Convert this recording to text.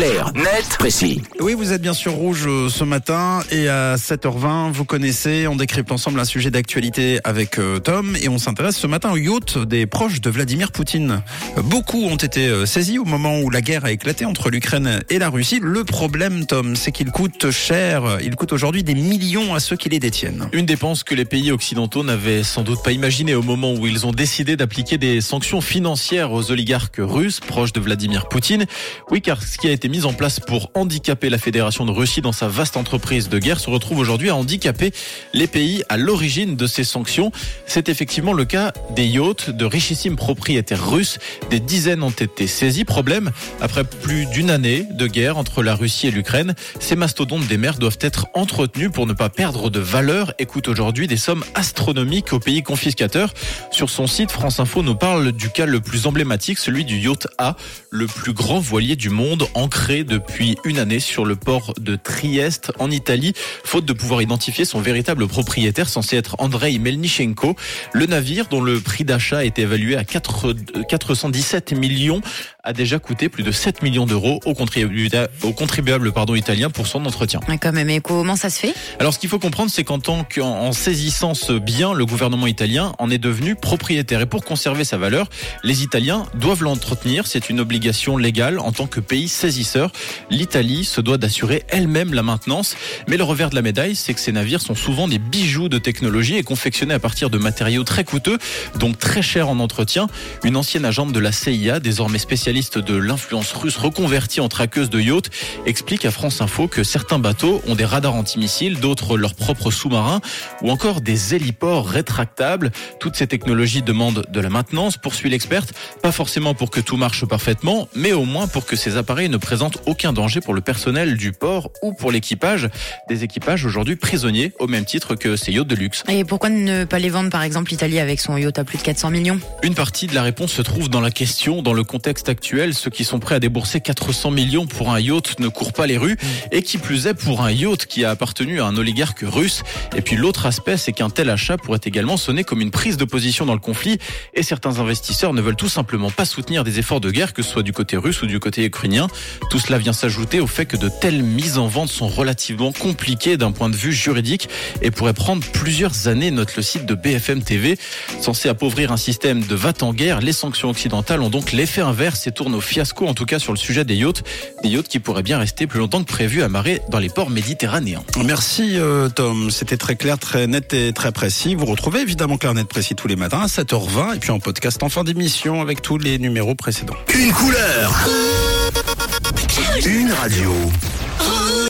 Clair, net, précis. Oui, vous êtes bien sûr rouge euh, ce matin et à 7h20, vous connaissez, on décrypte ensemble un sujet d'actualité avec euh, Tom et on s'intéresse ce matin au yacht des proches de Vladimir Poutine. Euh, Beaucoup ont été saisis au moment où la guerre a éclaté entre l'Ukraine et la Russie. Le problème, Tom, c'est qu'il coûte cher. Il coûte aujourd'hui des millions à ceux qui les détiennent. Une dépense que les pays occidentaux n'avaient sans doute pas imaginée au moment où ils ont décidé d'appliquer des sanctions financières aux oligarques russes proches de Vladimir Poutine. Oui, car ce qui a été mis en place pour handicaper la Fédération de Russie dans sa vaste entreprise de guerre se retrouve aujourd'hui à handicaper les pays à l'origine de ces sanctions. C'est effectivement le cas des yachts de richissimes propriétaires russes. Des dizaines ont été saisis. Problème, après plus d'une année de guerre entre la Russie et l'Ukraine, ces mastodontes des mers doivent être entretenus pour ne pas perdre de valeur et coûtent aujourd'hui des sommes astronomiques aux pays confiscateurs. Sur son site, France Info nous parle du cas le plus emblématique, celui du yacht A, le plus grand voilier du monde, ancré depuis une année sur le port de Trieste en Italie, faute de pouvoir identifier son véritable propriétaire censé être Andrei Melnichenko. Le navire, dont le prix d'achat a été évalué à 4 417 millions, a déjà coûté plus de 7 millions d'euros aux contribuables, aux contribuables pardon, italiens pour son entretien. Ouais, Quand même, et comment ça se fait? Alors, ce qu'il faut comprendre, c'est qu'en tant qu'en en saisissant ce bien, le gouvernement italien en est devenu propriétaire. Et pour conserver sa valeur, les Italiens doivent l'entretenir. C'est une obligation légale en tant que pays saisisseur. L'Italie se doit d'assurer elle-même la maintenance. Mais le revers de la médaille, c'est que ces navires sont souvent des bijoux de technologie et confectionnés à partir de matériaux très coûteux, donc très chers en entretien. Une ancienne agente de la CIA, désormais spécialiste de l'influence russe reconvertie en traqueuse de yachts, explique à France Info que certains bateaux ont des radars antimissiles, d'autres leurs propres sous-marins ou encore des héliports rétractables. Toutes ces technologies demandent de la maintenance, poursuit l'experte, pas forcément pour que tout marche parfaitement, mais au moins pour que ces appareils ne présentent aucun danger pour le personnel du port ou pour l'équipage. Des équipages aujourd'hui prisonniers au même titre que ces yachts de luxe. Et pourquoi ne pas les vendre, par exemple, l'Italie avec son yacht à plus de 400 millions? Une partie de la réponse se trouve dans la question, dans le contexte actuel, ceux qui sont prêts à débourser 400 millions pour un yacht ne courent pas les rues, et qui plus est pour un yacht qui a appartenu à un oligarque russe. Et puis l'autre aspect, c'est qu'un tel achat pourrait également sonner comme une prise de position dans le conflit, et certains investisseurs ne veulent tout simplement pas soutenir des efforts de guerre, que ce soit du côté russe ou du côté ukrainien. Tout cela vient s'ajouter au fait que de telles mises en vente sont relativement compliquées d'un point de vue juridique et pourraient prendre plusieurs années, note le site de BFM TV. Censé appauvrir un système de va en guerre, les sanctions occidentales ont donc l'effet inverse et tournent au fiasco, en tout cas sur le sujet des yachts. Des yachts qui pourraient bien rester plus longtemps que prévu amarrés dans les ports méditerranéens. Merci euh, Tom, c'était très clair, très net et très précis. Vous retrouvez évidemment Clair Net Précis tous les matins à 7h20 et puis en podcast en fin d'émission avec tous les numéros précédents. Une couleur. Une radio.